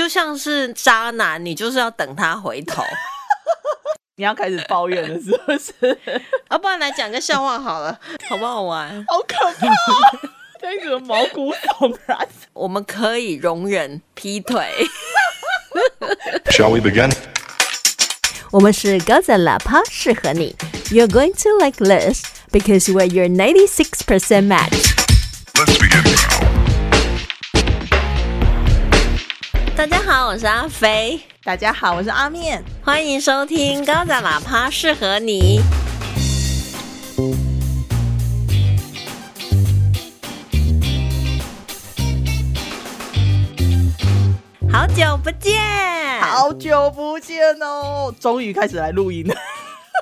就像是渣男，你就是要等他回头。你要开始抱怨了，是不是？要不然来讲个笑话好了，好不好玩？好可怕，这怎么毛骨悚然？我们可以容忍劈腿。Shall we begin? 我们是高赞喇叭，适合你。You're going to like this because we're your ninety-six percent match. Let's begin 好，我是阿飞，大家好，我是阿面。欢迎收听高赞喇叭，适合你。好久不见，好久不见哦，终于开始来录音了。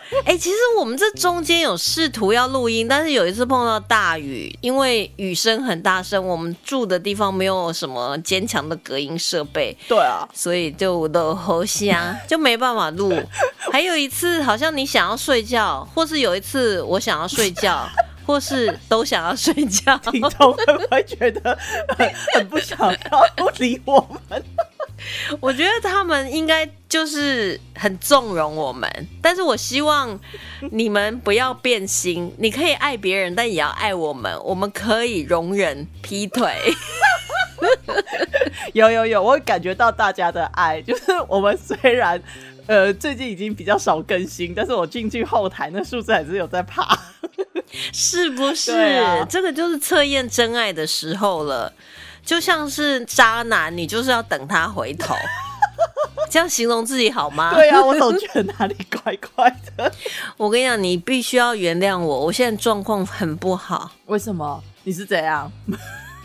哎、其实我们这中间有试图要录音，但是有一次碰到大雨，因为雨声很大声，我们住的地方没有什么坚强的隔音设备，对啊，所以就的喉啊就没办法录。还有一次，好像你想要睡觉，或是有一次我想要睡觉，或是都想要睡觉。听众会不会觉得很很不想要 理我们？我觉得他们应该就是很纵容我们，但是我希望你们不要变心，你可以爱别人，但也要爱我们。我们可以容忍劈腿，有有有，我感觉到大家的爱，就是我们虽然呃最近已经比较少更新，但是我进去后台那数字还是有在爬。是不是？这个就是测验真爱的时候了，就像是渣男，你就是要等他回头。这样形容自己好吗？对啊，我总觉得哪里怪怪的。我跟你讲，你必须要原谅我，我现在状况很不好，为什么？你是怎样？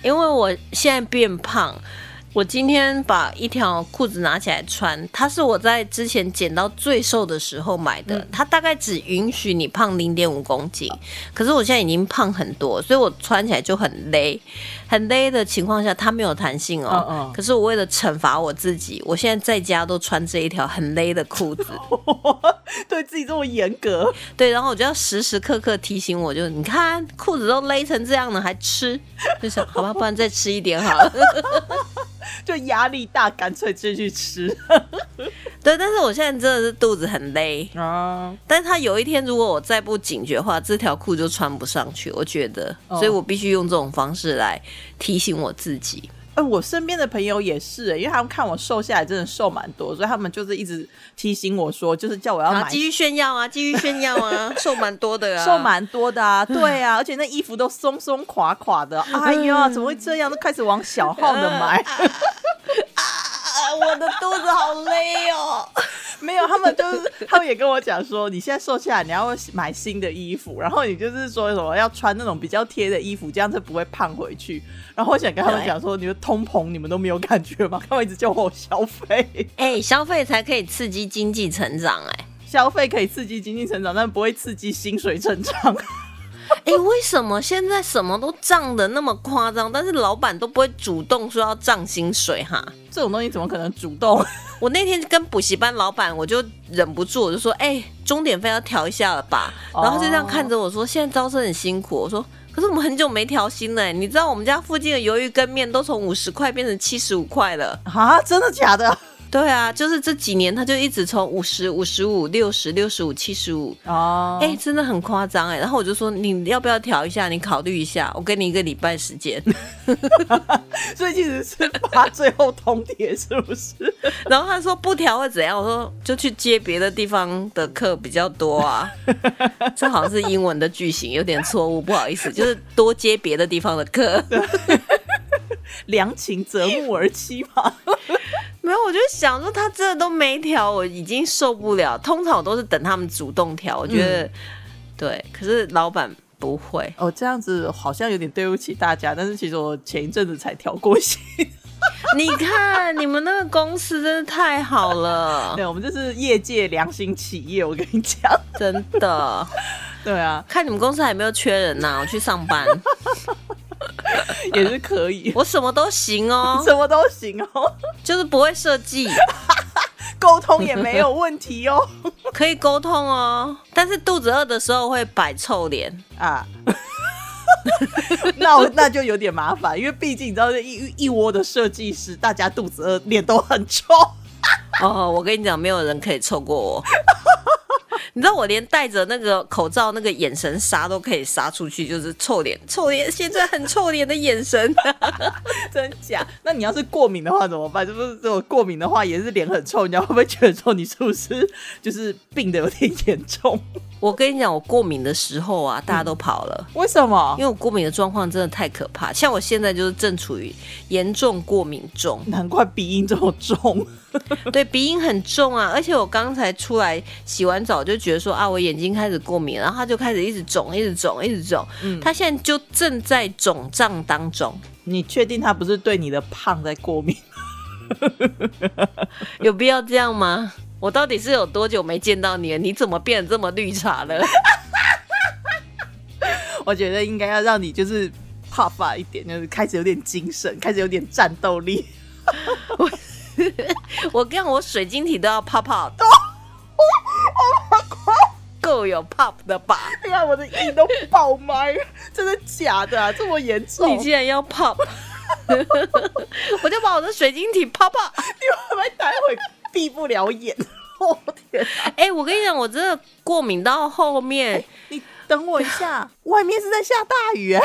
因为我现在变胖。我今天把一条裤子拿起来穿，它是我在之前减到最瘦的时候买的，它大概只允许你胖零点五公斤，可是我现在已经胖很多，所以我穿起来就很勒，很勒的情况下，它没有弹性哦。嗯嗯可是我为了惩罚我自己，我现在在家都穿这一条很勒的裤子，对自己这么严格？对，然后我就要时时刻刻提醒我，就你看裤子都勒成这样了，还吃，就想好吧，不然再吃一点好了。就压力大，干脆就去吃 对，但是我现在真的是肚子很勒，啊！但是他有一天如果我再不警觉的话，这条裤就穿不上去，我觉得，哦所以我必须用这种方式来提醒我自己。哎、我身边的朋友也是、因为他们看我瘦下来，真的瘦蛮多，所以他们就是一直提醒我说，就是叫我要，买继续炫耀啊，继续炫耀啊，瘦蛮多的啊，瘦蛮多的啊，对啊，而且那衣服都松松垮垮的，哎呀，怎么会这样？都开始往小号的买，啊，我的肚子好勒哦。没有，他们就是 他们也跟我讲说，你现在瘦下来，你要买新的衣服，然后你就是说什么要穿那种比较贴的衣服，这样子不会胖回去。然后我想跟他们讲说，你们通膨你们都没有感觉吗？他们一直叫我消费，哎、消费才可以刺激经济成长、哎，消费可以刺激经济成长，但不会刺激薪水成长。哎、为什么现在什么都涨的那么夸张，但是老板都不会主动说要涨薪水哈？这种东西怎么可能主动？我那天跟补习班老板，我就忍不住，我就说：“哎、钟点费要调一下了吧？”哦然后就这样看着我说：“现在招生很辛苦。”我说：“可是我们很久没调薪了、欸你知道我们家附近的鱿鱼跟面都从五十块变成七十五块了。啊，真的假的？对啊，就是这几年他就一直从五十、五十五、六十、六十五、七十五，哦，哎，真的很夸张哎。然后我就说：“你要不要调一下？你考虑一下，我给你一个礼拜时间。”所以其实是发最后通牒，是不是？然后他说不调会怎样？我说就去接别的地方的课比较多啊。这好像是英文的句型，有点错误，不好意思，就是多接别的地方的课。良禽择木而栖嘛。没有，我就想说他真的都没调，我已经受不了。通常我都是等他们主动调，我觉得、对，可是老板不会。哦，这样子好像有点对不起大家，但是其实我前一阵子才调过薪。你看你们那个公司真的太好了，对，我们这是业界良心企业，我跟你讲。真的。对啊，看你们公司还有没有缺人呐、我去上班，也是可以，我什么都行哦，什么都行哦，就是不会设计。沟通也没有问题哦。可以沟通哦，但是肚子饿的时候会摆臭脸。啊，那我那就有点麻烦，因为毕竟你知道，一一窝的设计师，大家肚子饿，脸都很臭。哦，我跟你讲，没有人可以臭过我。你知道我连戴着那个口罩，那个眼神杀都可以杀出去，就是臭脸，臭脸，现在很臭脸的眼神。真假？那你要是过敏的话怎么办？是不是如果过敏的话，也是脸很臭，你要会不会觉得说你是不是就是病的有点严重？我跟你讲，我过敏的时候啊，大家都跑了，为什么因？为我过敏的状况真的太可怕。像我现在就是正处于严重过敏中，难怪鼻音这么重。对鼻音很重啊，而且我刚才出来洗完澡就觉得说啊，我眼睛开始过敏，然后它就开始一直肿，一直肿，一直肿。嗯它现在就正在肿胀当中。你确定他不是对你的胖在过敏？有必要这样吗？我到底是有多久没见到你了？你怎么变得这么绿茶了？我觉得应该要让你就是怕发一点，就是开始有点精神，开始有点战斗力。我跟我水晶体都要 pop pop，够有 pop 的吧？你看我的音都爆麦，真的假的啊？这么严重？你竟然要 pop，我就把我的水晶体 pop pop。你会不会待会闭不了眼？我、天啊！哎、我跟你讲，我真的过敏到后面你等我一下，外面是在下大雨哎、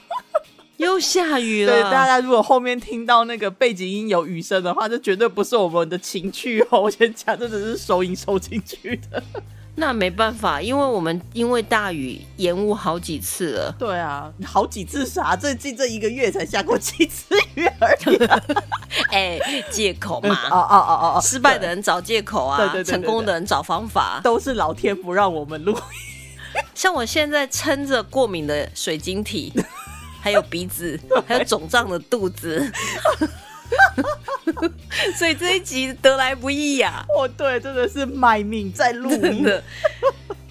又下雨了对，大。家如果后面听到那个背景音有雨声的话，这绝对不是我们的情趣哦。我先讲，这只是收音收进去的。那没办法，因为我们因为大雨延误好几次了。对啊，好几次啥？最近这一个月才下过几次雨而已、啊。哎、借口哦嘛，哦哦哦哦，失败的人找借口啊，对对对对对成功的人找方法。都是老天不让我们录。像我现在撑着过敏的水晶体，还有鼻子，还有肿胀的肚子，所以这一集得来不易呀、哦，对，真的是卖命在录音。真的。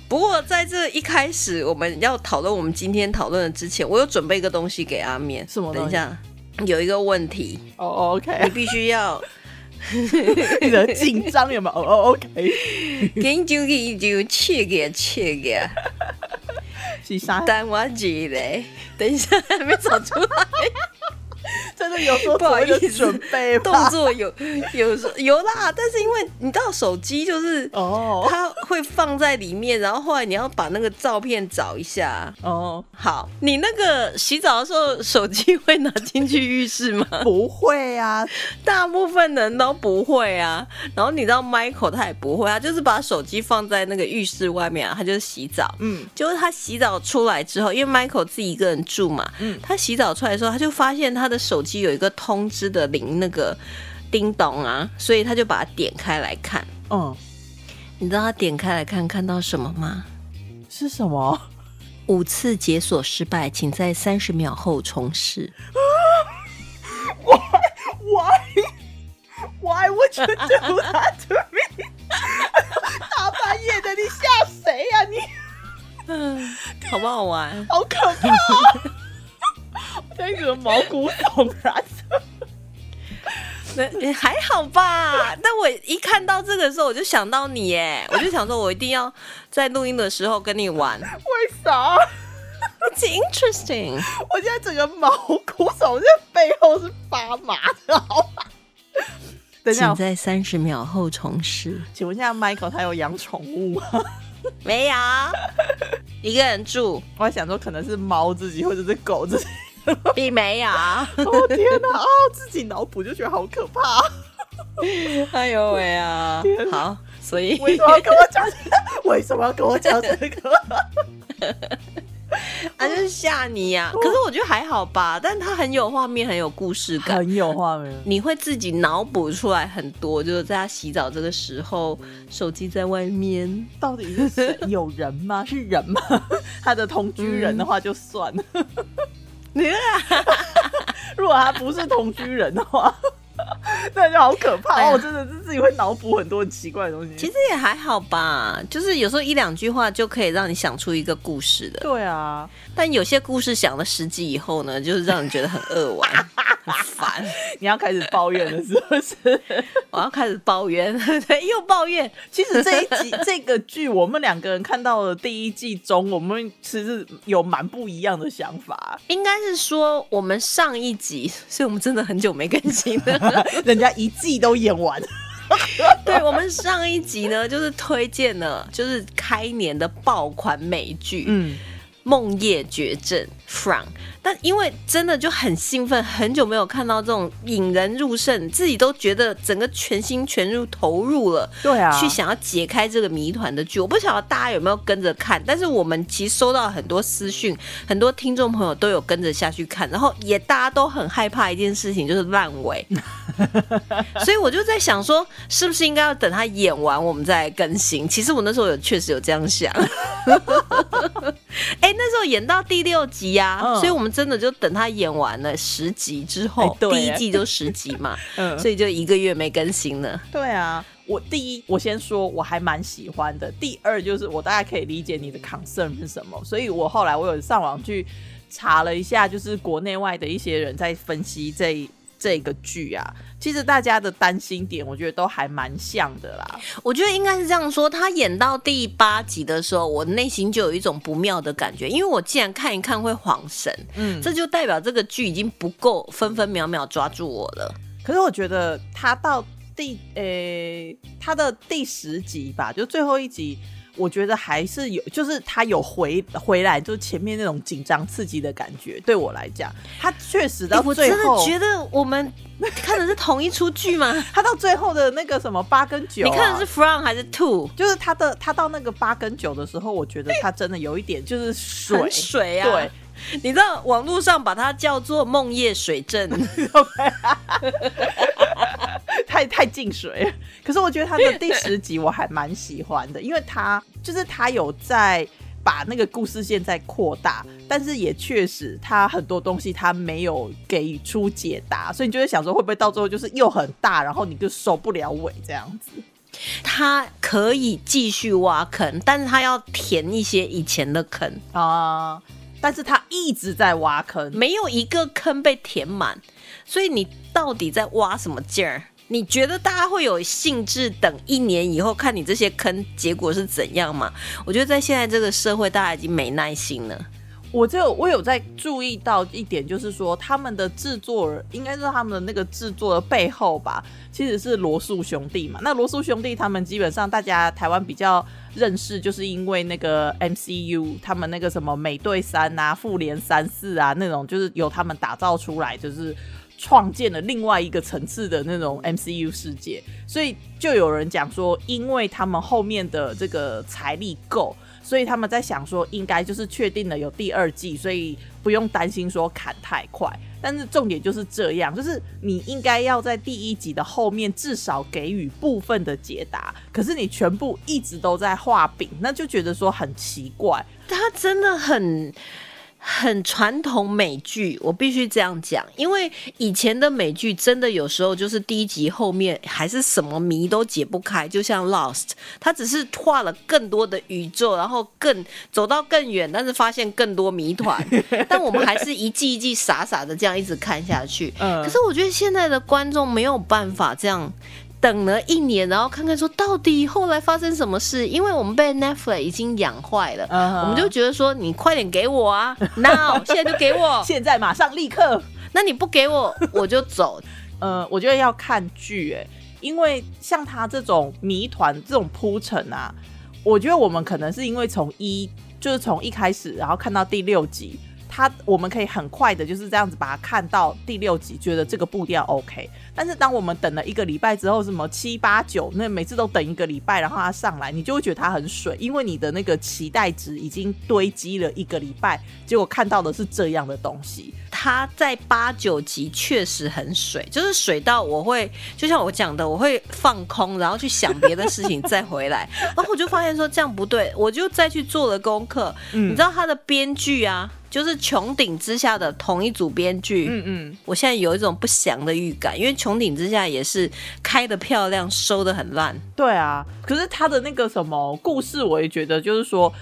不过在这一开始我们要讨论我们今天讨论的之前，我有准备一个东西给阿面。什么等一下，有一个问题，哦你，OK，你必须要 你的紧张有没有？哦哦，OK，研究研究，切个切个，是啥？等我记嘞。等一下，还没找出来。真的有说不好意思准备动？作有 有有啦，但是因为你知道手机就是哦它会放在里面，然后后来你要把那个照片找一下。哦，好，你那个洗澡的时候手机会拿进去浴室吗？不会啊，大部分人都不会啊。然后你知道 Michael 他也不会，啊就是把手机放在那个浴室外面啊，他就是洗澡。嗯，就是他洗澡出来之后，因为 Michael 自己一个人住嘛，嗯他洗澡出来的时候，他就发现他的手机有一个通知的铃，那个叮咚啊，所以他就把它点开来看。嗯，你知道他点开来看看到什么吗？是什么？五次解锁失败，请在三十秒后重试。Why? Why would you do that to me? 大半夜的，你吓谁呀、你嗯，好不好玩？好可怕！我现在觉得毛骨悚然。那还好吧，但我一看到这个的时候，我就想到你耶，我就想说，我一定要在录音的时候跟你玩。为啥？It's interesting。我现在整个毛骨悚，在背后是发麻的，好吧？等一下请，在三十秒后重试。请问一下，Michael 他有养宠物吗？没有，一个人住，我还想说，可能是猫自己或者是狗自己。并没有。哦天哪！哦，自己脑补就觉得好可怕。哎呦喂啊！好，所以为什么要跟我讲这个？为什么要跟我讲这个？啊，就是吓你呀、可是我觉得还好吧，但他很有画面，很有故事感。很有画面。你会自己脑补出来很多，就是在他洗澡这个时候，手机在外面。到底是？有人吗？是人吗？他的同居人的话就算了。你 啊 如果他不是同居人的话，那就好可怕哎哦！真的是自己会脑补很多很奇怪的东西。其实也还好吧，就是有时候一两句话就可以让你想出一个故事的。对啊，但有些故事想了十集以后呢，就是让你觉得很扼腕。烦，你要开始抱怨了，是不是？我要开始抱怨，对，又抱怨。其实这一集这个剧，我们两个人看到的第一季中，我们其实有蛮不一样的想法。应该是说，我们上一集，所以我们真的很久没更新了。人家一季都演完，对我们上一集呢，就是推荐了，就是开年的爆款美剧，嗯，《梦夜绝症》from，但因为真的就很兴奋，很久没有看到这种引人入胜，自己都觉得整个全心全入投入了。对啊去想要解开这个谜团的剧，我不晓得大家有没有跟着看，但是我们其实收到很多私讯，很多听众朋友都有跟着下去看，然后也大家都很害怕一件事情，就是烂尾。所以我就在想说，是不是应该要等他演完我们再更新？其实我那时候有确实有这样想。哎、那时候演到第六集呀、嗯所以我们真的就等他演完了十集之后，第一季就十集嘛，嗯所以就一个月没更新了。对啊。我第一，我先说我还蛮喜欢的。第二，就是我大概可以理解你的 concern 是什么，所以我后来我有上网去查了一下，就是国内外的一些人在分析这这个剧啊。其实大家的担心点，我觉得都还蛮像的啦。我觉得应该是这样说，他演到第八集的时候，我内心就有一种不妙的感觉，因为我既然看一看会晃神，嗯，这就代表这个剧已经不够分分秒秒抓住我了。可是我觉得他到第诶、他的第十集吧，就最后一集，我觉得还是有，就是他有回回来，就前面那种紧张刺激的感觉。对我来讲，他确实到最后，欸我真，的觉得我们看的是同一出剧吗？他到最后的那个什么八跟九、啊，你看的是 From 还是 Two？就是他的他到那个八跟九的时候，我觉得他真的有一点就是水水啊！对，你知道网络上把它叫做梦夜水镇，太太进水了。可是我觉得他的第十集我还蛮喜欢的，因为他就是他有在把那个故事线在扩大，但是也确实他很多东西他没有给出解答，所以你就会想说会不会到最后就是又很大，然后你就收不了尾这样子。他可以继续挖坑，但是他要填一些以前的坑，啊、但是他一直在挖坑，没有一个坑被填满，所以你到底在挖什么劲儿？你觉得大家会有兴致等一年以后看你这些坑结果是怎样吗？我觉得在现在这个社会，大家已经没耐心了。我就我有在注意到一点，就是说他们的制作人，应该是他们的那个制作的背后吧，其实是罗素兄弟嘛。那罗素兄弟他们基本上大家台湾比较认识，就是因为那个 MCU，他们那个什么美队三啊、复联三四啊那种，就是由他们打造出来，就是。创建了另外一个层次的那种 MCU 世界，所以就有人讲说，因为他们后面的这个财力够，所以他们在想说，应该就是确定了有第二季，所以不用担心说砍太快。但是重点就是这样，就是你应该要在第一集的后面至少给予部分的解答，可是你全部一直都在画饼，那就觉得说很奇怪。他真的很很传统美剧，我必须这样讲，因为以前的美剧真的有时候就是第一集后面还是什么谜都解不开，就像 Lost，它只是画了更多的宇宙，然后更走到更远，但是发现更多谜团，但我们还是一季一季傻傻的这样一直看下去。嗯可是我觉得现在的观众没有办法这样。等了一年，然后看看说到底后来发生什么事，因为我们被 Netflix 已经养坏了我们就觉得说你快点给我啊，now 现在就给我，现在马上立刻，那你不给我 我就走。呃，我觉得要看剧，哎，因为像他这种谜团这种铺陈啊，我觉得我们可能是因为从一就是从一开始，然后看到第六集，他我们可以很快的就是这样子把它看到第六集，觉得这个步调 OK。但是当我们等了一个礼拜之后，什么七八九，那每次都等一个礼拜，然后它上来，你就会觉得它很水，因为你的那个期待值已经堆积了一个礼拜，结果看到的是这样的东西。他在八九集确实很水，就是水到我会，就像我讲的，我会放空，然后去想别的事情再回来，然后我就发现说这样不对，我就再去做了功课。嗯你知道他的编剧啊，就是穹顶之下的同一组编剧，嗯嗯，我现在有一种不祥的预感，因为穹顶之下也是开的漂亮，收的很烂。对啊，可是他的那个什么故事，我也觉得就是说，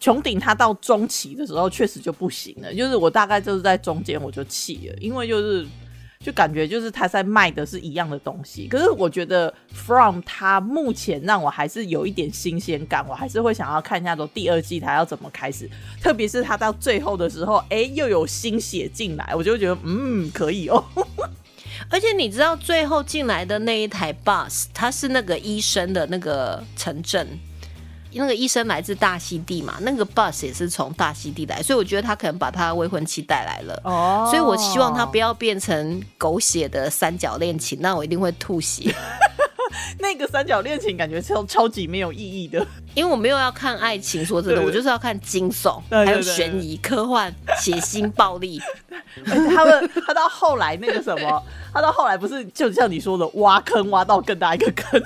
穹顶他到中期的时候确实就不行了，就是我大概就是在中间我就气了，因为就是就感觉就是他在卖的是一样的东西。可是我觉得 From 他目前让我还是有一点新鲜感，我还是会想要看一下说第二季他要怎么开始，特别是他到最后的时候，哎，又有新血进来，我就觉得嗯可以哦。而且你知道最后进来的那一台 bus，它是那个医生的那个城镇，那个医生来自大溪地嘛，那个 bus 也是从大溪地来，所以我觉得他可能把他未婚妻带来了。哦所以我希望他不要变成狗血的三角恋情，那我一定会吐血，那个三角恋情感觉超超级没有意义的。因为我没有要看爱情，说真的，我就是要看惊悚，还有对悬疑、科幻、血腥、暴力。他们他到后来那个什么，他到后来不是就像你说的挖坑挖到更大一个坑，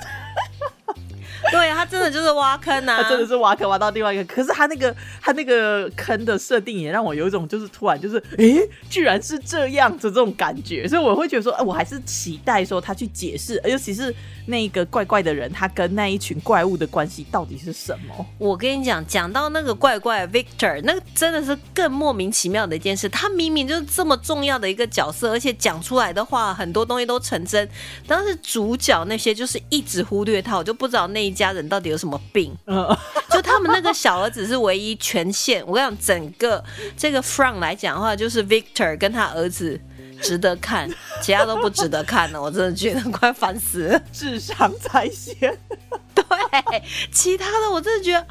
对啊，他真的就是挖坑啊！他真的是挖坑挖到另外一个。可是他那个他那个坑的设定也让我有一种就是突然就是诶，居然是这样子这种感觉，所以我会觉得说，哎、我还是期待说他去解释，尤其是那个怪怪的人，他跟那一群怪物的关系到底是什么？我跟你讲，讲到那个怪怪 Victor，那个真的是更莫名其妙的一件事。他明明就是这么重要的一个角色，而且讲出来的话，很多东西都成真。但是主角那些就是一直忽略他，我就不知道那一家人到底有什么病。嗯，就他们那个小儿子是唯一权限。我跟你讲，整个这个 front 来讲的话，就是 Victor 跟他儿子值得看，其他都不值得看了。我真的觉得快烦死了。智商在线。对，其他的我真的觉得。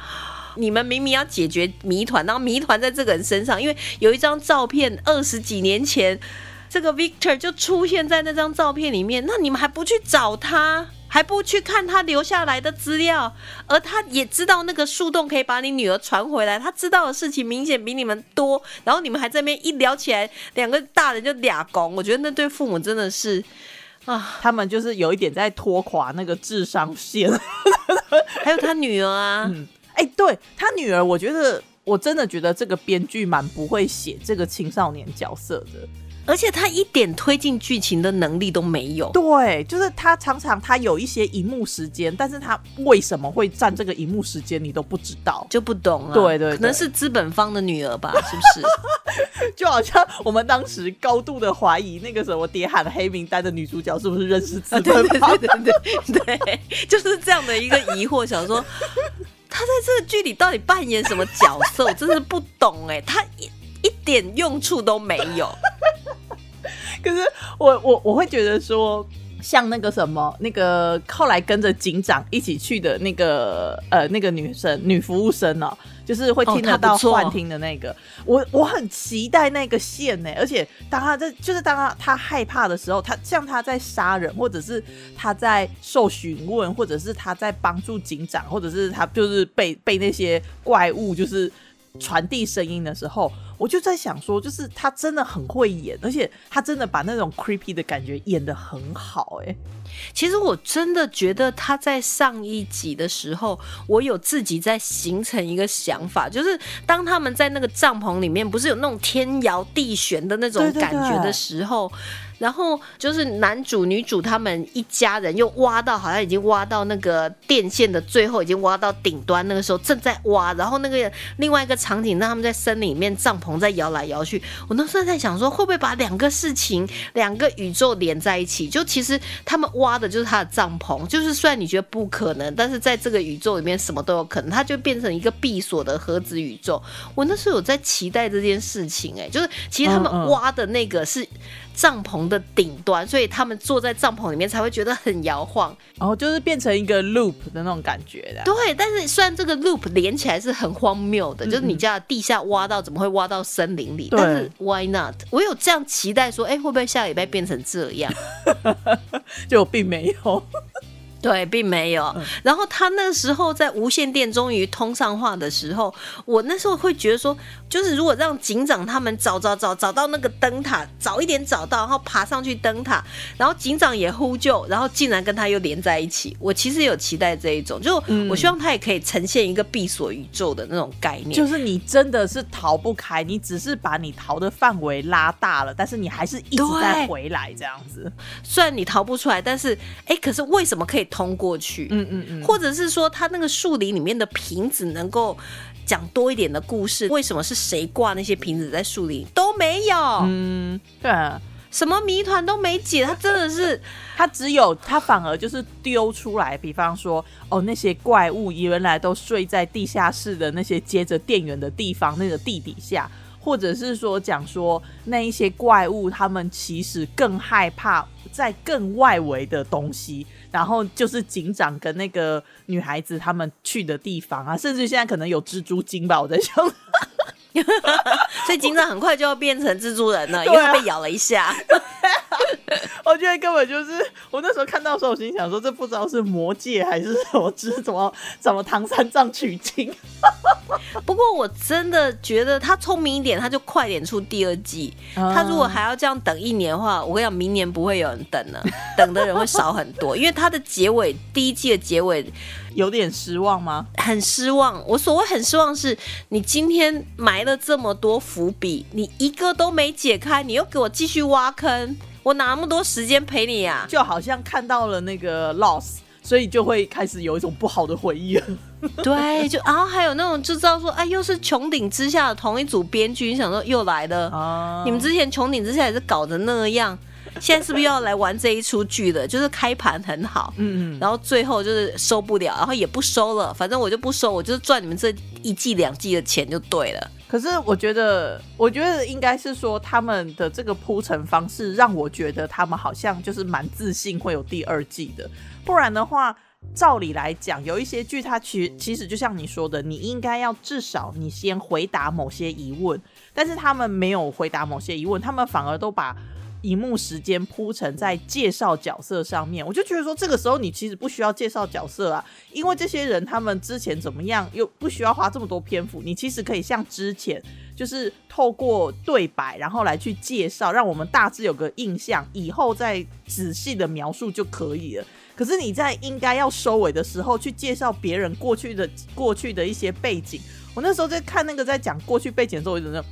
你们明明要解决谜团，然后谜团在这个人身上，因为有一张照片，二十几年前这个 Victor 就出现在那张照片里面，那你们还不去找他，还不去看他留下来的资料，而他也知道那个树洞可以把你女儿传回来，他知道的事情明显比你们多，然后你们还在那边一聊起来，两个大人就俩拱，我觉得那对父母真的是啊，他们就是有一点在拖垮那个智商线。还有他女儿啊，哎、对他女儿，我觉得我真的觉得这个编剧蛮不会写这个青少年角色的。而且他一点推进剧情的能力都没有。对，就是他常常他有一些荧幕时间，但是他为什么会占这个荧幕时间，你都不知道。就不懂啊，对对对可能是资本方的女儿吧，是不是？就好像我们当时高度的怀疑那个什么谍喊黑名单的女主角是不是认识资对对本方对对对对，就是这样的一个疑惑，想说他在这个剧里到底扮演什么角色，我真是不懂哎，他一一点用处都没有。可是我我我会觉得说，像那个什么，那个后来跟着警长一起去的那个呃那个女生女服务生哦，就是会听哦得到幻听的那个，我我很期待那个线呢，而且当他在就是当他他害怕的时候，他像他在杀人，或者是他在受询问，或者是他在帮助警长，或者是他就是被被那些怪物就是。传递声音的时候，我就在想说，就是他真的很会演，而且他真的把那种 creepy 的感觉演得很好、哎，其实我真的觉得他在上一集的时候，我有自己在形成一个想法，就是当他们在那个帐篷里面，不是有那种天摇地旋的那种感觉的时候，然后就是男主女主他们一家人又挖到，好像已经挖到那个电线的最后，已经挖到顶端，那个时候正在挖，然后那个另外一个场景，让他们在森林里面帐篷在摇来摇去，我那时候在想说，会不会把两个事情、两个宇宙连在一起？就其实他们挖的就是他的帐篷，就是虽然你觉得不可能，但是在这个宇宙里面什么都有可能，它就变成一个闭锁的盒子宇宙。我那时候有在期待这件事情、哎，就是其实他们挖的那个是 帐篷的顶端，所以他们坐在帐篷里面才会觉得很摇晃。然后就是变成一个 loop 的那种感觉的。对，但是虽然这个 loop 连起来是很荒谬的，就是你嗯家的地下挖到怎么会挖到森林里？但是 why not？我有这样期待说，哎、会不会下礼拜变成这样？就并没有。对，并没有。然后他那时候在无线电终于通上话的时候，我那时候会觉得说，就是如果让警长他们找找找找到那个灯塔，早一点找到，然后爬上去灯塔，然后警长也呼救，然后竟然跟他又连在一起。我其实有期待这一种，就我希望他也可以呈现一个闭锁宇宙的那种概念。就是你真的是逃不开，你只是把你逃的范围拉大了，但是你还是一直在回来这样子。虽然你逃不出来，但是哎，可是为什么可以通过去？嗯嗯嗯，或者是说，它那个树林里面的瓶子能够讲多一点的故事？为什么是谁挂那些瓶子在树林都没有？嗯，对啊。什么谜团都没解，他真的是他只有他反而就是丢出来，比方说哦，那些怪物原来都睡在地下室的那些接着电源的地方，那个地底下，或者是说讲说那一些怪物，他们其实更害怕在更外围的东西，然后就是警长跟那个女孩子他们去的地方啊，甚至现在可能有蜘蛛精吧，我在想。所以警长很快就要变成蜘蛛人了，因为他被咬了一下。我觉得根本就是我那时候看到的时候，我心想说，这不知道是魔界还是什么，只是怎么怎么唐三藏取经。不过我真的觉得他聪明一点，他就快点出第二季。他如果还要这样等一年的话，我跟你讲，明年不会有人等了，等的人会少很多，因为他的结尾第一季的结尾有点失望吗？很失望。我所谓很失望是，你今天埋了这么多伏笔，你一个都没解开，你又给我继续挖坑，我哪那么多时间陪你啊？就好像看到了那个 loss，所以就会开始有一种不好的回忆了。对，就然后还有那种就知道说，哎，又是穹顶之下的同一组编剧，你想说又来了。啊你们之前穹顶之下也是搞得那样，现在是不是要来玩这一出剧的？就是开盘很好，嗯嗯，然后最后就是收不了，然后也不收了，反正我就不收，我就是赚你们这一季两季的钱就对了。可是我觉得，我觉得应该是说他们的这个铺陈方式，让我觉得他们好像就是蛮自信会有第二季的。不然的话，照理来讲，有一些剧它其其实就像你说的，你应该要至少你先回答某些疑问，但是他们没有回答某些疑问，他们反而都把。荧幕时间铺陈在介绍角色上面，我就觉得说，这个时候你其实不需要介绍角色啊，因为这些人他们之前怎么样，又不需要花这么多篇幅，你其实可以像之前，就是透过对白，然后来去介绍，让我们大致有个印象，以后再仔细的描述就可以了。可是你在应该要收尾的时候，去介绍别人过去的过去的一些背景，我那时候在看那个在讲过去背景的时候，我就那种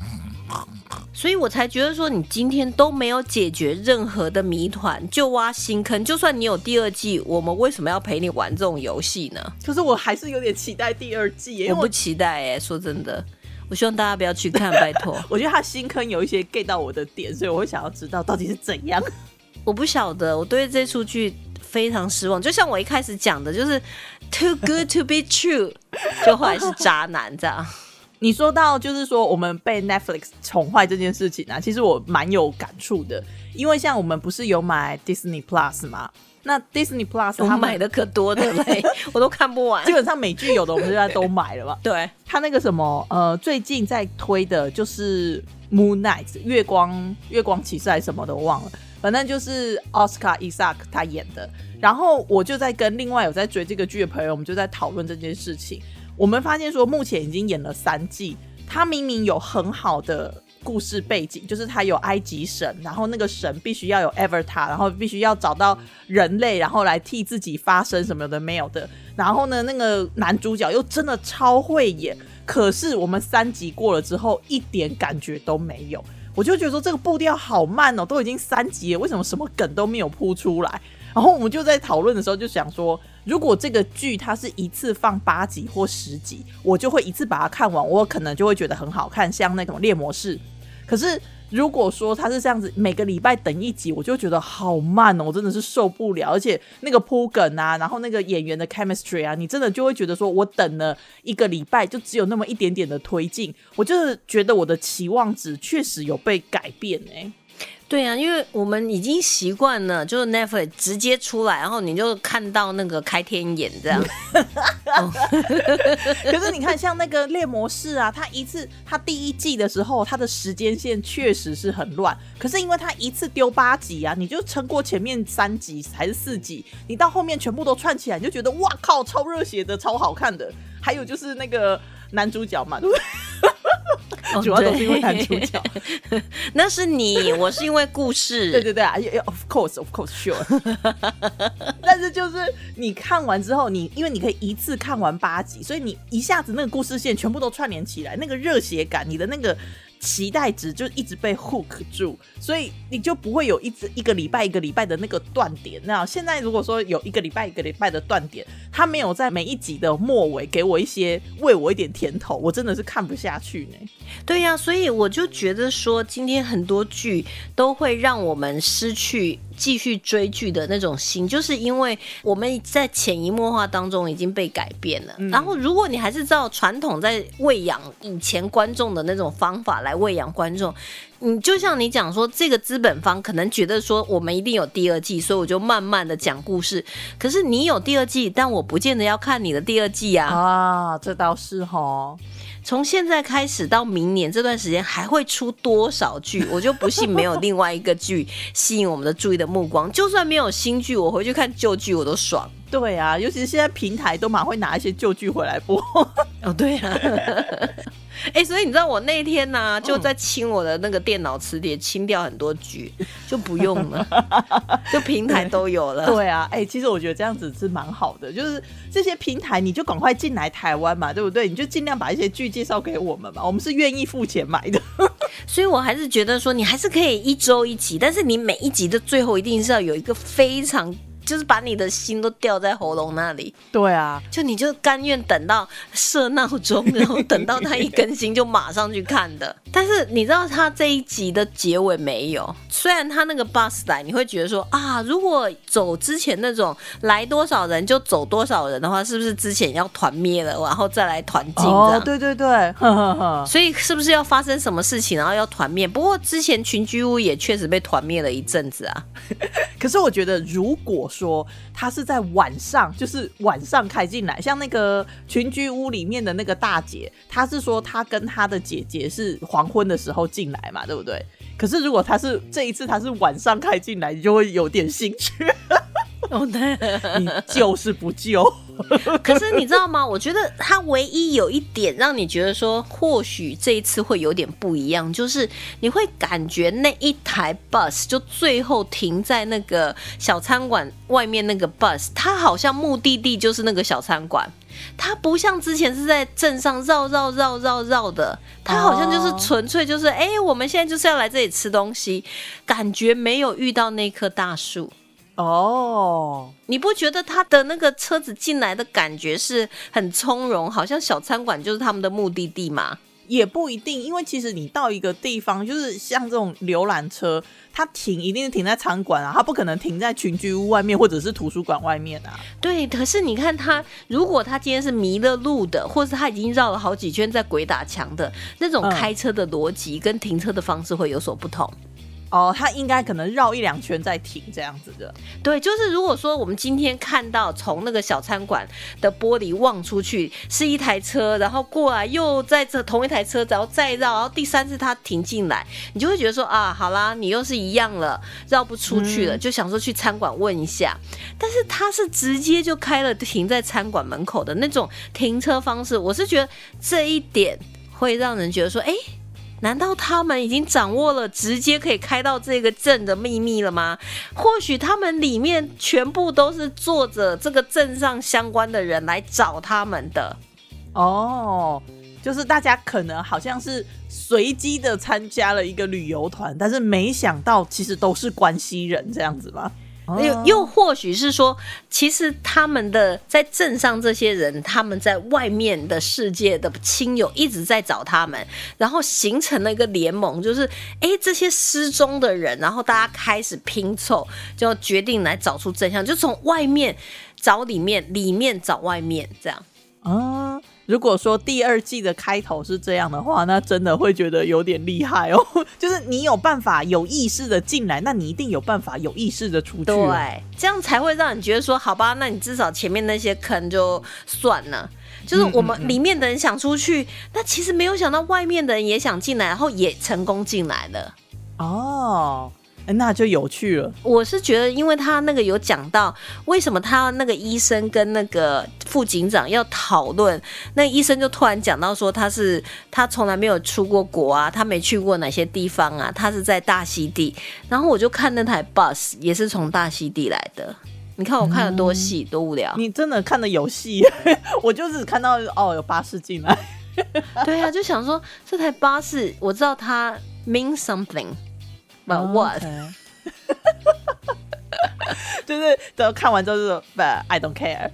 所以我才觉得说，你今天都没有解决任何的谜团，就挖新坑。就算你有第二季，我们为什么要陪你玩这种游戏呢？可是我还是有点期待第二季我不期待哎、说真的，我希望大家不要去看，拜托。我觉得他新坑有一些 get 到我的点，所以我会想要知道到底是怎样。我不晓得，我对这出剧非常失望。就像我一开始讲的，就是 too good to be true，就后来是渣男这样。你说到就是说我们被 Netflix 宠坏这件事情啊，其实我蛮有感触的，因为像我们不是有买 Disney Plus 吗？那 Disney Plus 我他们买的可多的嘞，我都看不完基。本上美剧有的我们现在都买了嘛。对，他那个什么呃，最近在推的就是 Moon Knight 月光月光骑士还是什么的，我忘了。反正就是奥斯卡伊萨克他演的。然后我就在跟另外有在追这个剧的朋友，我们就在讨论这件事情。我们发现说，目前已经演了三季，他明明有很好的故事背景，就是他有埃及神，然后那个神必须要有 Avatar，然后必须要找到人类，然后来替自己发声什么的没有的。然后呢，那个男主角又真的超会演，可是我们三集过了之后，一点感觉都没有。我就觉得说这个步调好慢哦，都已经三集了，为什么什么梗都没有铺出来？然后我们就在讨论的时候就想说，如果这个剧它是一次放八集或十集，我就会一次把它看完，我可能就会觉得很好看，像那种猎魔士。可是如果说它是这样子，每个礼拜等一集，我就觉得好慢哦，我真的是受不了。而且那个铺梗啊，然后那个演员的 chemistry 啊，你真的就会觉得说，我等了一个礼拜，就只有那么一点点的推进，我就是觉得我的期望值确实有被改变哎、对啊，因为我们已经习惯了，就是 Netflix 直接出来，然后你就看到那个开天眼这样。可是你看，像那个猎魔士啊，他一次他第一季的时候，他的时间线确实是很乱。可是因为他一次丢八集啊，你就撑过前面三集还是四集，你到后面全部都串起来，你就觉得哇靠，超热血的，超好看的。还有就是那个男主角嘛，对不对？哦主要都是因为男主对角。那是你，我是因为故事。对对对啊也也，of course，of course，sure。但是就是你看完之后，你因为你可以一次看完八集，所以你一下子那个故事线全部都串联起来，那个热血感，你的那个期待值就一直被 hook 住，所以你就不会有一直一个礼拜一个礼拜的那个断点。那现在如果说有一个礼拜一个礼拜的断点，他没有在每一集的末尾给我一些喂我一点甜头，我真的是看不下去呢。对呀、所以我就觉得说，今天很多剧都会让我们失去继续追剧的那种心，就是因为我们在潜移默化当中已经被改变了。然后，如果你还是照传统在喂养以前观众的那种方法来喂养观众，你就像你讲说，这个资本方可能觉得说我们一定有第二季，所以我就慢慢的讲故事。可是你有第二季，但我不见得要看你的第二季啊。啊，这倒是哈。从现在开始到明年这段时间还会出多少剧？我就不信没有另外一个剧吸引我们的注意的目光。就算没有新剧，我回去看旧剧我都爽。对啊，尤其是现在平台都蛮会拿一些旧剧回来播。哦，对啊。哎、所以你知道我那天呢、就在清我的那个电脑磁碟，清掉很多剧，就不用了，就平台都有了。对啊，哎、其实我觉得这样子是蛮好的，就是这些平台你就赶快进来台湾嘛，对不对？你就尽量把一些剧介绍给我们嘛，我们是愿意付钱买的。所以我还是觉得说，你还是可以一周一集，但是你每一集的最后一定是要有一个非常，就是把你的心都吊在喉咙那里，对啊，就你就甘愿等到设闹钟，然后等到它一更新就马上去看的。但是你知道它这一集的结尾没有？虽然它那个 bus 来，你会觉得说啊，如果走之前那种来多少人就走多少人的话，是不是之前要团灭了，然后再来团进这样？哦，对对对，呵呵呵。所以是不是要发生什么事情，然后要团灭？不过之前群居屋也确实被团灭了一阵子啊。可是我觉得，如果说他是在晚上，就是晚上开进来，像那个群居屋里面的那个大姐，她是说她跟她的姐姐是黄昏的时候进来嘛，对不对？可是如果她是这一次她是晚上开进来，你就会有点兴趣，哦，对。你救是不救？可是你知道吗？我觉得它唯一有一点让你觉得说，或许这一次会有点不一样，就是你会感觉那一台 bus 就最后停在那个小餐馆外面那个 bus，它好像目的地就是那个小餐馆。它不像之前是在镇上绕绕绕绕绕的，它好像就是纯粹就是，哎、我们现在就是要来这里吃东西，感觉没有遇到那棵大树。哦，你不觉得他的那个车子进来的感觉是很从容，好像小餐馆就是他们的目的地吗？也不一定，因为其实你到一个地方，就是像这种游览车，它停一定是停在餐馆啊，它不可能停在群居屋外面或者是图书馆外面啊。对，可是你看他，如果他今天是迷了路的，或是他已经绕了好几圈在鬼打墙的那种嗯开车的逻辑跟停车的方式会有所不同。哦，他应该可能绕一两圈再停这样子的。对，就是如果说我们今天看到从那个小餐馆的玻璃望出去是一台车，然后过来又在这同一台车，然后再绕，然后第三次他停进来，你就会觉得说啊，好啦，你又是一样了，绕不出去了，就想说去餐馆问一下。但是他是直接就开了停在餐馆门口的那种停车方式，我是觉得这一点会让人觉得说，哎。难道他们已经掌握了直接可以开到这个镇的秘密了吗？或许他们里面全部都是坐着这个镇上相关的人来找他们的。哦，就是大家可能好像是随机的参加了一个旅游团，但是没想到其实都是关系人这样子吧？又又或许是说，其实他们的在镇上这些人，他们在外面的世界的亲友一直在找他们，然后形成了一个联盟，就是诶这些失踪的人，然后大家开始拼凑，就决定来找出真相，就从外面找里面，里面找外面，这样。啊，如果说第二季的开头是这样的话，那真的会觉得有点厉害哦。就是你有办法有意识的进来，那你一定有办法有意识的出去。对，这样才会让你觉得说，好吧，那你至少前面那些坑就算了。就是我们里面的人想出去，但其实没有想到外面的人也想进来，然后也成功进来了。哦，哎那就有趣了。我是觉得，因为他那个有讲到为什么他那个医生跟那个副警长要讨论，那医生就突然讲到说他是他从来没有出过国啊，他没去过哪些地方啊，他是在大溪地，然后我就看那台 bus 也是从大溪地来的，你看我看的多细、多无聊。你真的看的有戏，我就是看到哦有巴士进来。对啊，就想说这台巴士，我知道它 mean something，but 哦 what？、就是等看完之后就说，But I don't care，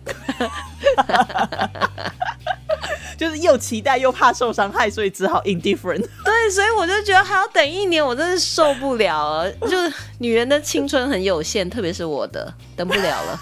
就是又期待又怕受伤害，所以只好 indifferent。对，所以我就觉得还要等一年，我真是受不了了。就是女人的青春很有限，特别是我的，等不了了。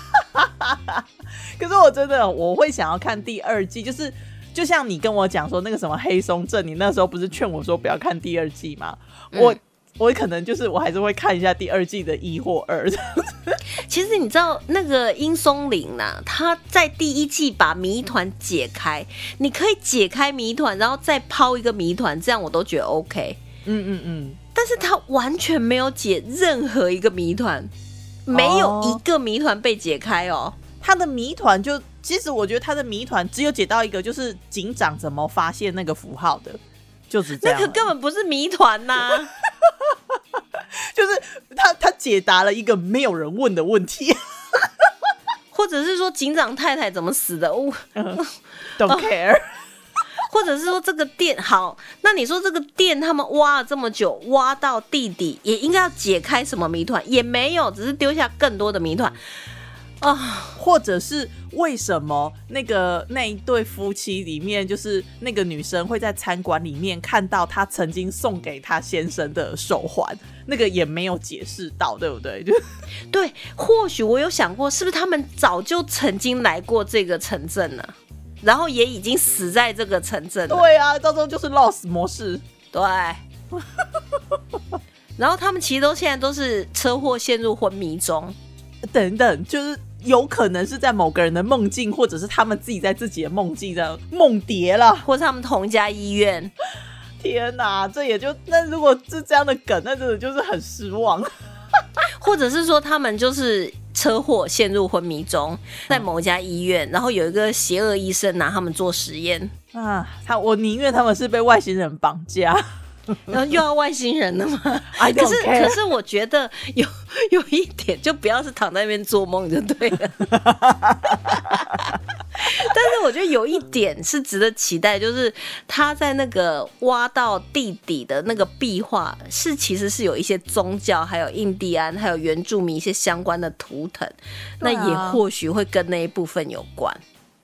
可是我真的我会想要看第二季，就是就像你跟我讲说那个什么黑松镇，你那时候不是劝我说不要看第二季吗？我我可能就是我还是会看一下第二季的一或二。其实你知道那个殷松林呐、他在第一季把谜团解开，你可以解开谜团，然后再抛一个谜团，这样我都觉得 OK。嗯嗯嗯，但是他完全没有解任何一个谜团，没有一个谜团被解开哦。他的谜团就其实我觉得他的谜团只有解到一个，就是警长怎么发现那个符号的，就是这样。那个根本不是谜团呐、就是他他解答了一个没有人问的问题 或者是说警长太太怎么死的？哦，，don't care。或者是说这个店好，那你说这个店他们挖了这么久，挖到地底，也应该要解开什么谜团？也没有，只是丢下更多的谜团啊！或者是为什么那个那一对夫妻里面，就是那个女生会在餐馆里面看到她曾经送给她先生的手环，那个也没有解释到，对不对？就 对，或许我有想过，是不是他们早就曾经来过这个城镇了，然后也已经死在这个城镇了。对啊，到时候就是 loss 模式。对。然后他们其实都现在都是车祸陷入昏迷中，等等，就是有可能是在某个人的梦境，或者是他们自己在自己的梦境的梦蝶了。或是他们同一家医院。天哪，这也就那如果是这样的梗，那真的就是很失望。或者是说他们就是车祸陷入昏迷中，在某一家医院，然后有一个邪恶医生拿他们做实验，啊，他我宁愿他们是被外星人绑架。然 后又要外星人了吗？可是可是我觉得有 有一点，就不要是躺在那边做梦就对了。但是我觉得有一点是值得期待，就是他在那个挖到地底的那个壁画，是其实是有一些宗教、还有印第安、还有原住民一些相关的图腾，那也或许会跟那一部分有关，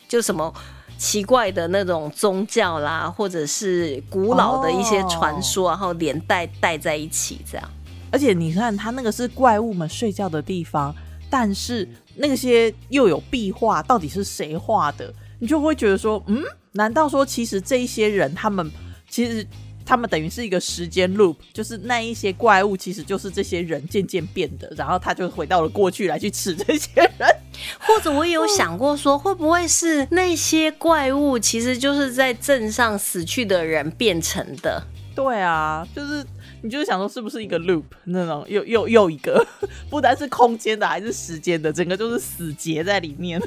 就什么。奇怪的那种宗教啦，或者是古老的一些传说，然后连带带在一起，这样。而且你看，它那个是怪物们睡觉的地方，但是那些又有壁画，到底是谁画的？你就会觉得说，嗯，难道说其实这一些人，他们其实他们等于是一个时间 loop，就是那一些怪物其实就是这些人渐渐变的，然后他就回到了过去来去吃这些人。或者我也有想过说，会不会是那些怪物其实就是在镇上死去的人变成的？对啊，就是你就是想说是不是一个 loop 那种又又又一个，不单是空间的，还是时间的，整个就是死结在里面。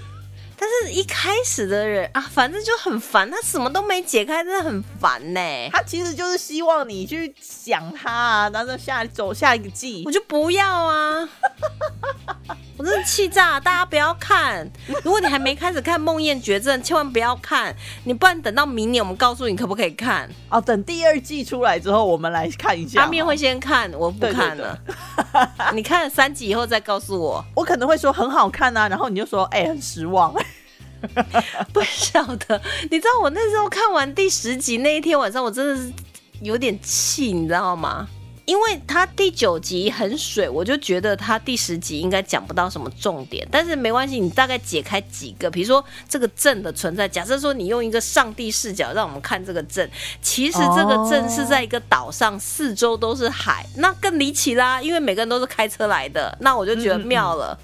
但是一开始的人啊，反正就很烦，他什么都没解开，真的很烦呢、他其实就是希望你去想他啊，然后下走下一个季我。就不要啊！我真的气炸！大家不要看，如果你还没开始看《梦魇绝症》，千万不要看，你不然等到明年我们告诉你可不可以看。哦，等第二季出来之后，我们来看一下。阿面会，先看，我不看了。你看了三集以后再告诉我。我可能会说很好看啊，然后你就说哎、很失望。不晓得，你知道我那时候看完第十集那一天晚上，我真的是有点气，你知道吗？因为他第九集很水，我就觉得他第十集应该讲不到什么重点，但是没关系，你大概解开几个，比如说这个镇的存在。假设说你用一个上帝视角让我们看这个镇，其实这个镇是在一个岛上，四周都是海，那更离奇啦，因为每个人都是开车来的，那我就觉得妙了。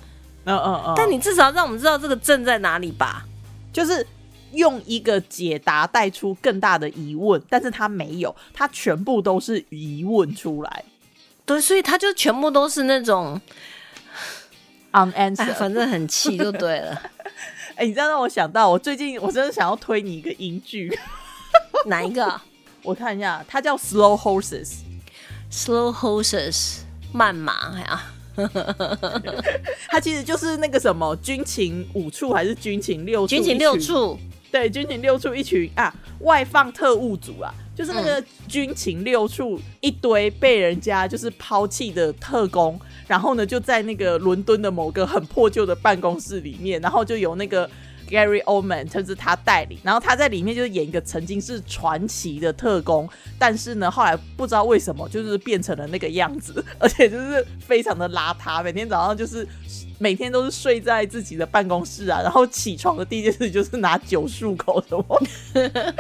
嗯嗯嗯。但你至少让我们知道这个镇在哪里吧。就是用一个解答带出更大的疑问，但是他没有，他全部都是疑问出来对，所以他就全部都是那种，哎，unanswered。反正很气就对了。哎、你这样让我想到，我最近我真的想要推你一个英剧，哪一个啊 我看一下，它叫 Slow Horses。？Slow horses，慢马呀。它其实就是那个什么军情五处还是军情六处？军情六，处，对，军情六处一群啊，外放特务组啊，就是那个军情六处一堆被人家就是抛弃的特工，然后呢就在那个伦敦的某个很破旧的办公室里面，然后就有那个 Gary Oldman 就是他代理，然后他在里面就是演一个曾经是传奇的特工，但是呢后来不知道为什么就是变成了那个样子，而且就是非常的邋遢，每天早上就是。每天都是睡在自己的办公室啊，然后起床的第一件事就是拿酒漱口什么。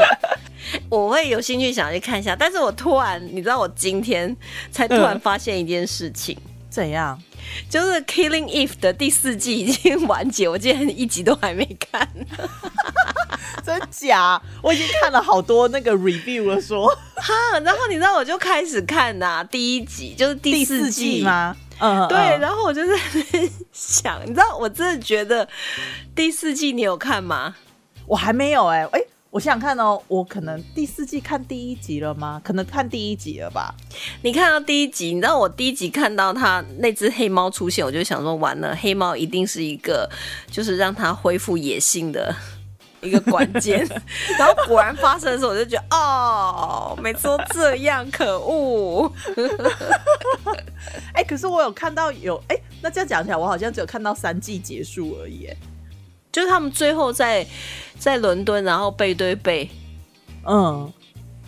我会有兴趣想去看一下，但是我突然，你知道，我今天才突然发现一件事情，怎样？就是《Killing Eve》的第四季已经完结，我今天一集都还没看，真假？我已经看了好多那个 review 了，说哈，然后你知道，我就开始看呐，第一集就是第四季吗？嗯，对，然后我就在想，你知道，我真的觉得第四季你有看吗？我还没有哎，哎，我想想看哦，我可能第四季看第一集了吗？可能看第一集了吧？你看到第一集，你知道我第一集看到他那只黑猫出现，我就想说，完了，黑猫一定是一个，就是让它恢复野性的。一个关键，然后果然发生的时候，我就觉得哦，每次都这样，可恶！哎，可是我有看到有哎，那这样讲起来，我好像只有看到三季结束而已，就是他们最后在在伦敦，然后背对背，嗯，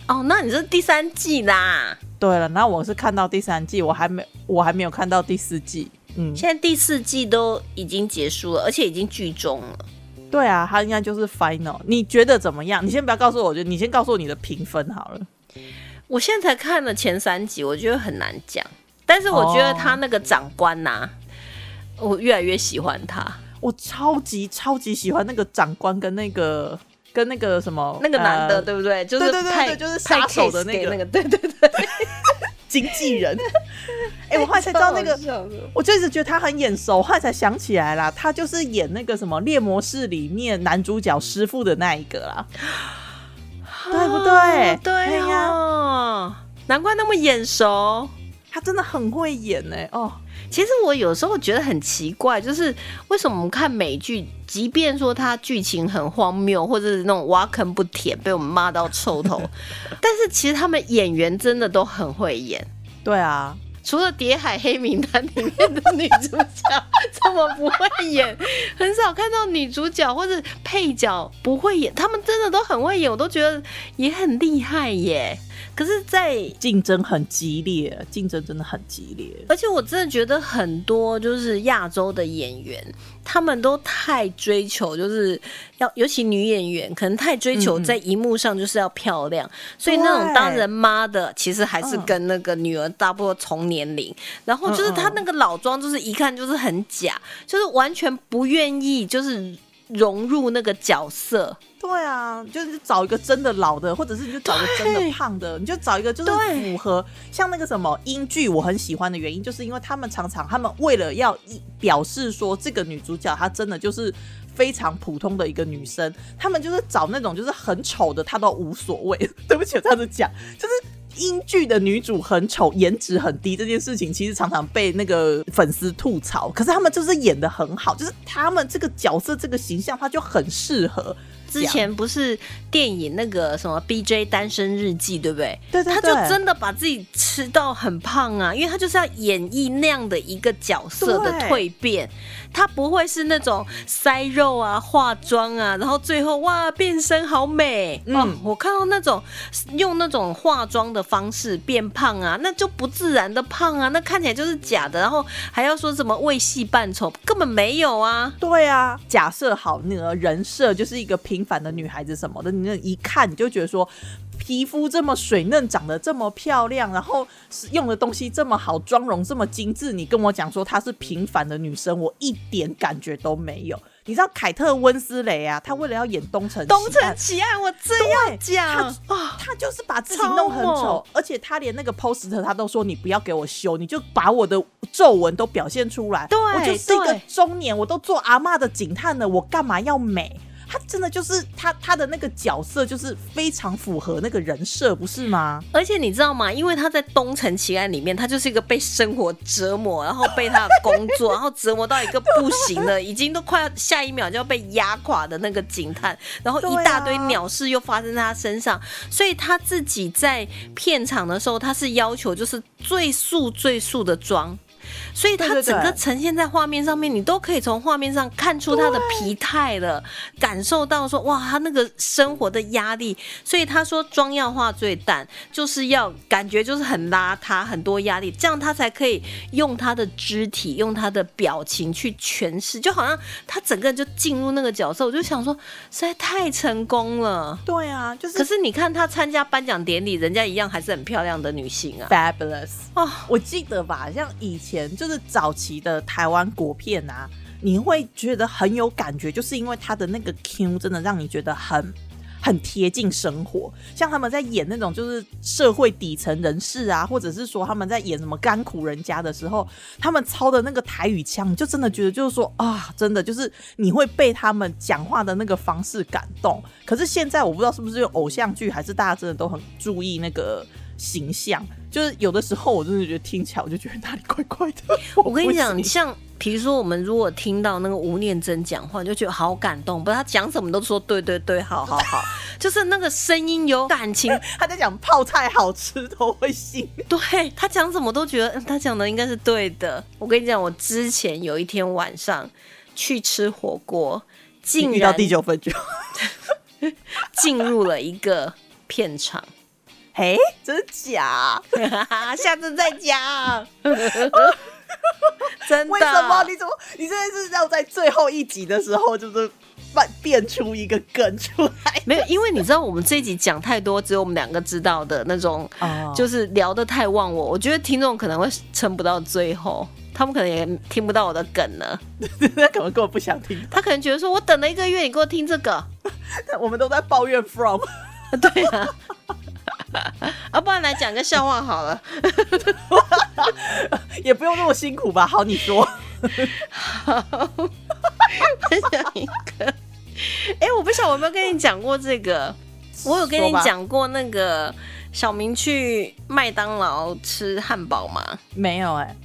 哦，那你是第三季啦？对了，那我是看到第三季，我还没我还没有看到第四季，嗯，现在第四季都已经结束了，而且已经剧终了。对啊，它应该就是 final。你觉得怎么样？你先不要告诉我，我觉得你先告诉我你的评分好了。我现在才看了前三集，我觉得很难讲。但是我觉得他那个长官呐，我越来越喜欢他。我超级超级喜欢那个长官跟那个跟那个什么那个男的，对不对？就是对对对，就是杀手的那个那个，对对对。经纪人，哎，我后来才知道那个，我就一直觉得他很眼熟，后来才想起来啦，他就是演那个什么《猎魔士》里面男主角师傅的那一个啦，对不对？对呀，难怪那么眼熟，他真的很会演呢。哦，其实我有时候觉得很奇怪，就是为什么我们看美剧，即便说它剧情很荒谬，或者是那种挖坑不填，被我们骂到臭头，但是其实他们演员真的都很会演。对啊，除了《谍海黑名单》里面的女主角这么不会演，很少看到女主角或者配角不会演，他们真的都很会演，我都觉得也很厉害耶。可是，在竞争很激烈，竞争真的很激烈。而且我真的觉得很多就是亚洲的演员，他们都太追求，就是要尤其女演员，可能太追求在荧幕上就是要漂亮，所以那种当人妈的，其实还是跟那个女儿差不多同年龄。然后就是她那个老妆，就是一看就是很假，就是完全不愿意就是融入那个角色。对啊，就是找一个真的老的，或者是你就找个真的胖的，你就找一个就是符合像那个什么英剧，我很喜欢的原因，就是因为他们常常他们为了要表示说这个女主角她真的就是非常普通的一个女生，他们就是找那种就是很丑的，她都无所谓。对不起，我这样子讲，就是英剧的女主很丑，颜值很低这件事情，其实常常被那个粉丝吐槽。可是他们就是演的很好，就是他们这个角色这个形象，他就很适合。之前不是电影那个什么 B J 单身日记，对不对？对对对，他就真的把自己吃到很胖啊，因为他就是要演绎那样的一个角色的蜕变，他不会是那种塞肉啊、化妆啊，然后最后哇变身好美。嗯，我看到那种用那种化妆的方式变胖啊，那就不自然的胖啊，那看起来就是假的，然后还要说什么为戏扮丑，根本没有啊。对啊，假设好那个人设就是一个平。反的女孩子什么的，你那一看你就觉得说，皮肤这么水嫩，长得这么漂亮，然后用的东西这么好，妆容这么精致，你跟我讲说她是平凡的女生，我一点感觉都没有。你知道凯特温斯雷啊？她为了要演东城东城奇案，我真要讲啊，她就是把自己弄很丑，而且她连那个 poster 她都说你不要给我修，你就把我的皱纹都表现出来。对，我就是一个中年，我都做阿妈的警探了，我干嘛要美？他真的就是他他的那个角色就是非常符合那个人设，不是吗？而且你知道吗？因为他在《东城奇案》里面，他就是一个被生活折磨，然后被他的工作，然后折磨到一个不行了，已经都快要下一秒就要被压垮的那个警探，然后一大堆鸟事又发生在他身上，所以他自己在片场的时候，他是要求就是最素最素的妆。所以它整个呈现在画面上面，你都可以从画面上看出他的疲态了，感受到说哇，他那个生活的压力。所以他说妆要化最淡，就是要感觉就是很邋遢，很多压力，这样他才可以用他的肢体、用他的表情去诠释，就好像他整个人就进入那个角色。我就想说，实在太成功了。对啊，就是。可是你看他参加颁奖典礼，人家一样还是很漂亮的女性啊，fabulous 哦，我记得吧，像以前。就是早期的台湾国片啊，你会觉得很有感觉，就是因为他的那个 Q 真的让你觉得很很贴近生活。像他们在演那种就是社会底层人士啊，或者是说他们在演什么甘苦人家的时候，他们操的那个台语腔，就真的觉得就是说啊，真的就是你会被他们讲话的那个方式感动。可是现在我不知道是不是用偶像剧，还是大家真的都很注意那个。形象就是有的时候，我真的觉得听起来我就觉得哪里怪怪的。我跟你讲，像比如说，我们如果听到那个吴念真讲话，就觉得好感动，不是他讲什么都说对对对，好好好，就是那个声音有感情。他在讲泡菜好吃都会信，对他讲什么都觉得他讲的应该是对的。我跟你讲，我之前有一天晚上去吃火锅，竟然到第九分钟进入了一个片场。嘿，真假？下次再讲。真的？为什么？你怎么？你真的是要在最后一集的时候，就是变变出一个梗出来？没有，因为你知道，我们这一集讲太多，只有我们两个知道的那种，就是聊得太忘我。我觉得听众可能会撑不到最后，他们可能也听不到我的梗呢。他可能根本不想听，他可能觉得说，我等了一个月，你给我听这个，我们都在抱怨 from。对啊。啊，不然来讲个笑话好了，也不用那么辛苦吧？好，你说。好，分享一个。哎，我不晓得我有没有跟你讲过这个？我有跟你讲过那个小明去麦当劳吃汉堡吗？没有哎。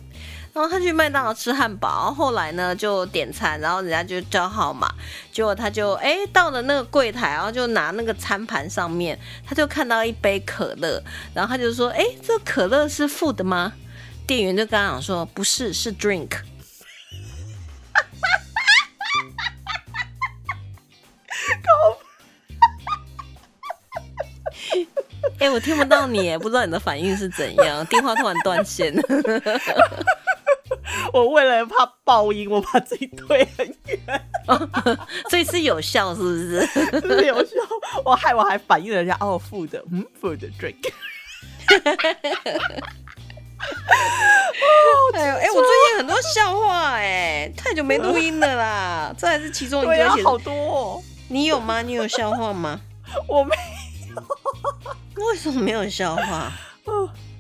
然后他去麦当劳吃汉堡，后来呢就点餐，然后人家就叫号码，结果他就哎到了那个柜台，然后就拿那个餐盘上面，他就看到一杯可乐，然后他就说：“哎，这可乐是负的吗？”店员就跟他讲说：“不是，是 drink。”哎，我听不到你，不知道你的反应是怎样，电话突然断线。我为了怕爆音，我把自己推很远，所以是有效，是不是？是有效。我害我还反应了一下，哦，food，嗯，food drink。哎呦，哎，我最近很多笑话，哎，太久没录音了啦，这还是其中一个。好多。你有吗？你有笑话吗？我没有。为什么没有笑话？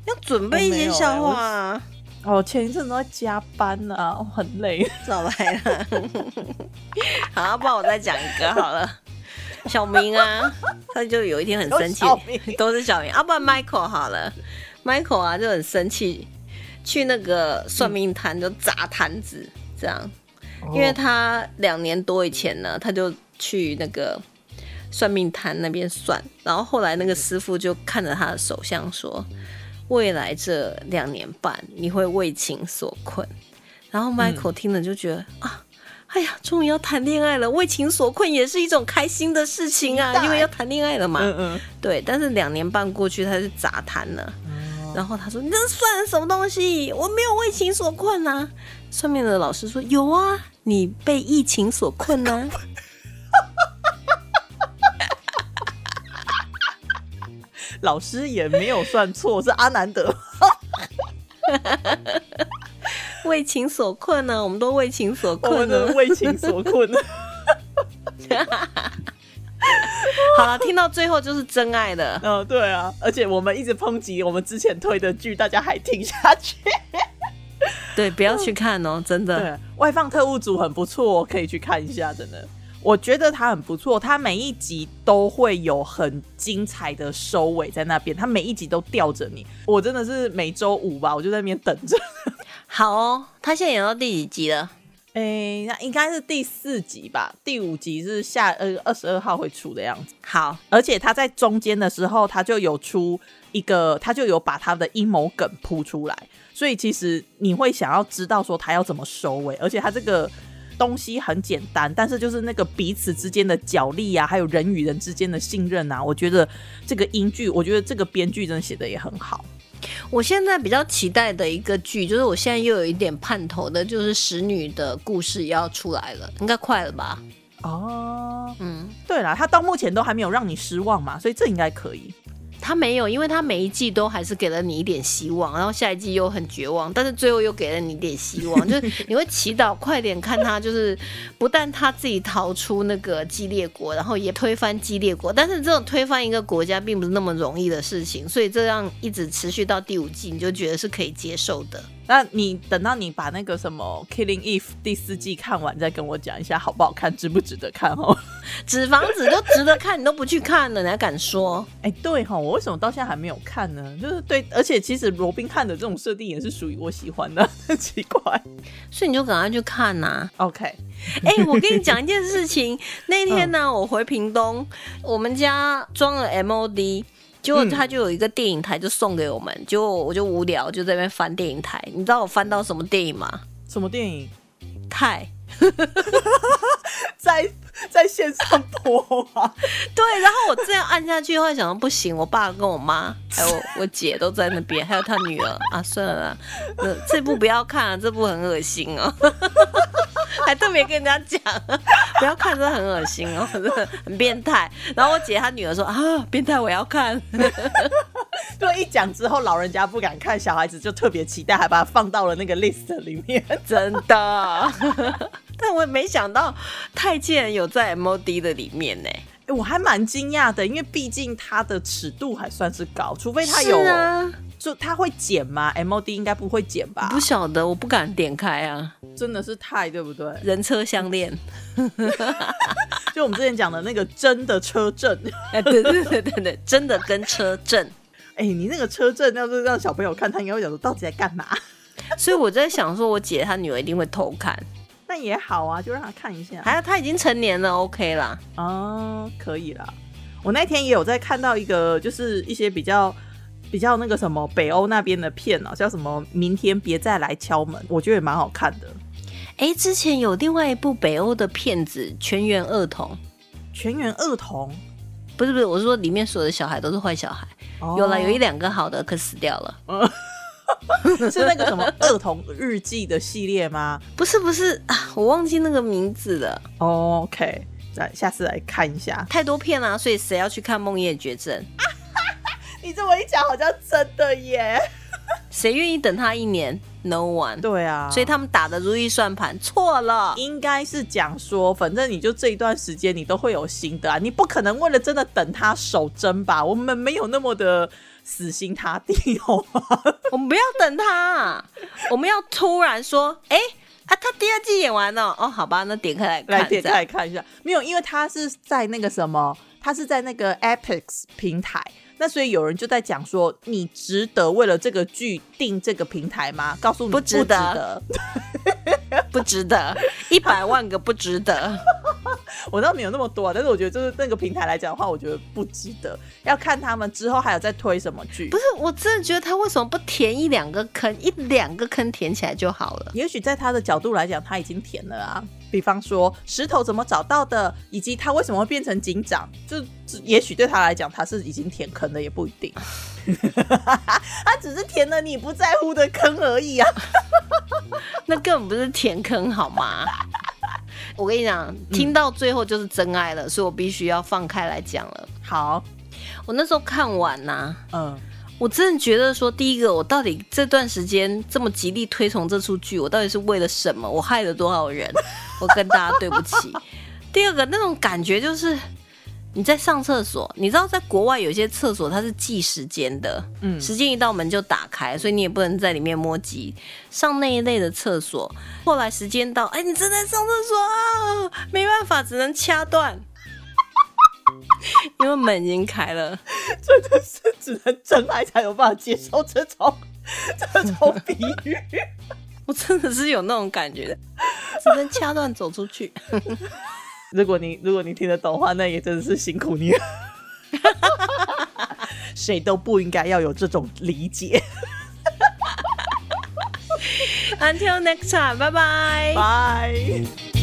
要准备一些笑话啊。哦，前一阵都在加班呢，很累。早来了，好，不然我再讲一个好了。小明啊，他就有一天很生气，都是小明。啊，不然 Michael 好了，Michael 啊就很生气，去那个算命摊就砸摊子，这样。因为他两年多以前呢，他就去那个算命摊那边算，然后后来那个师傅就看着他的手相说。未来这两年半，你会为情所困。然后 Michael 听了就觉得啊，哎呀，终于要谈恋爱了，为情所困也是一种开心的事情啊，因为要谈恋爱了嘛。嗯嗯。对，但是两年半过去，他就砸摊了。然后他说：“你这算什么东西？我没有为情所困啊。”上面的老师说：“有啊，你被疫情所困呢。”老师也没有算错，是阿南德。为情所困呢，我们都为情所困呢，为情所困。好了，听到最后就是真爱的。嗯，对啊，而且我们一直抨击我们之前推的剧，大家还听下去。对，不要去看哦，真的。对，外放特务组很不错，可以去看一下，真的。我觉得它很不错，它每一集都会有很精彩的收尾在那边，它每一集都吊着你。我真的是每周五吧，我就在那边等着。好哦，他现在演到第几集了？哎，那应该是第四集吧，第五集是下呃二十二号会出的样子。好，而且他在中间的时候，他就有出一个，他就有把他的阴谋梗铺出来，所以其实你会想要知道说他要怎么收尾，而且他这个东西很简单，但是就是那个彼此之间的角力啊，还有人与人之间的信任啊，我觉得这个英剧，我觉得这个编剧真的写的也很好。我现在比较期待的一个剧，就是我现在又有一点盼头的，就是《使女的故事》要出来了，应该快了吧？哦，嗯，对啦，他到目前都还没有让你失望嘛，所以这应该可以。他没有，因为他每一季都还是给了你一点希望，然后下一季又很绝望，但是最后又给了你一点希望，就是你会祈祷快点看他，就是不但他自己逃出那个激烈国，然后也推翻激烈国，但是这种推翻一个国家并不是那么容易的事情，所以这样一直持续到第五季，你就觉得是可以接受的。那你等到你把那个什么《Killing Eve》第四季看完，再跟我讲一下好不好看，值不值得看哦？纸房子都值得看，你都不去看了，你还敢说？哎，对哈，我为什么到现在还没有看呢？就是对，而且其实罗宾汉的这种设定也是属于我喜欢的，很 奇怪，所以你就赶快去看呐。OK，哎，我跟你讲一件事情，那天呢，我回屏东，我们家装了 MOD。结果他就有一个电影台，就送给我们。结果我就无聊，就在那边翻电影台。你知道我翻到什么电影吗？什么电影？泰。在 在线上播啊？对。然后我这样按下去，会想到不行，我爸跟我妈 还有我姐都在那边，还有他女儿啊，算了啦，这部不要看了，这部很恶心哦。还特别跟人家讲，不要看，真的很恶心哦，真的很变态。然后我姐她女儿说啊，变态，我要看。对，一讲之后，老人家不敢看，小孩子就特别期待，还把它放到了那个 list 里面。真的，但我也没想到太监有在 MOD 的里面呢。哎，我还蛮惊讶的，因为毕竟它的尺度还算是高，除非它有。就它会剪吗？MOD 应该不会剪吧？不晓得，我不敢点开啊。真的是太对不对？人车相恋，就我们之前讲的那个真的车震，哎，对对对对对，真的跟车震。哎，你那个车震要是让小朋友看，他应该会想说到底在干嘛？所以我在想说，我姐她女儿一定会偷看。那也好啊，就让他看一下。还有他已经成年了，OK 啦。哦，可以啦。我那天也有在看到一个，就是一些比较。比较那个什么北欧那边的片啊，叫什么？明天别再来敲门，我觉得也蛮好看的。哎，之前有另外一部北欧的片子《全员恶童》，全员恶童不是不是，我是说里面所有的小孩都是坏小孩。有了有一两个好的，可死掉了。是那个什么儿童日记的系列吗？不是不是，我忘记那个名字了。OK，再下次来看一下。太多片了，所以谁要去看《梦魇绝症》？你这么一讲，好像真的耶！谁愿意等他一年？No one。对啊，所以他们打的如意算盘错了。应该是讲说，反正你就这一段时间，你都会有新的啊！你不可能为了真的等他守贞吧？我们没有那么的死心塌地，好吗？我们不要等他，我们要突然说，哎啊，他第二季演完了哦，好吧，那点开来来点开来看一下。没有，因为他是在那个什么，他是在那个 Epic 平台。那所以有人就在讲说，你值得为了这个剧定这个平台吗？告诉你不值得，不值得，一百万个不值得。我倒没有那么多，啊但是我觉得就是那个平台来讲的话，我觉得不值得。要看他们之后还有在推什么剧。不是，我真的觉得他为什么不填一两个坑，一两个坑填起来就好了？也许在他的角度来讲，他已经填了啊。比方说石头怎么找到的，以及他为什么会变成警长，就也许对他来讲，他是已经填坑的，也不一定。他只是填了你不在乎的坑而已啊。那根本不是填坑好吗？我跟你讲，听到最后就是真爱了，所以我必须要放开来讲了。好，我那时候看完呐，嗯。我真的觉得说，第一个，我到底这段时间这么极力推崇这出剧，我到底是为了什么？我害了多少人？我跟大家对不起。第二个，那种感觉就是，你在上厕所，你知道在国外有些厕所它是计时间的，嗯，时间一到门就打开，所以你也不能在里面摸鸡。上那一类的厕所，后来时间到，哎，你正在上厕所啊，没办法，只能掐断，因为门已经开了。真的是只能真爱才有办法接受这种这种比喻。我真的是有那种感觉，只能掐断走出去。如果你如果你听得懂的话，那也真的是辛苦你了。谁都不应该要有这种理解。Until next time，拜拜。拜。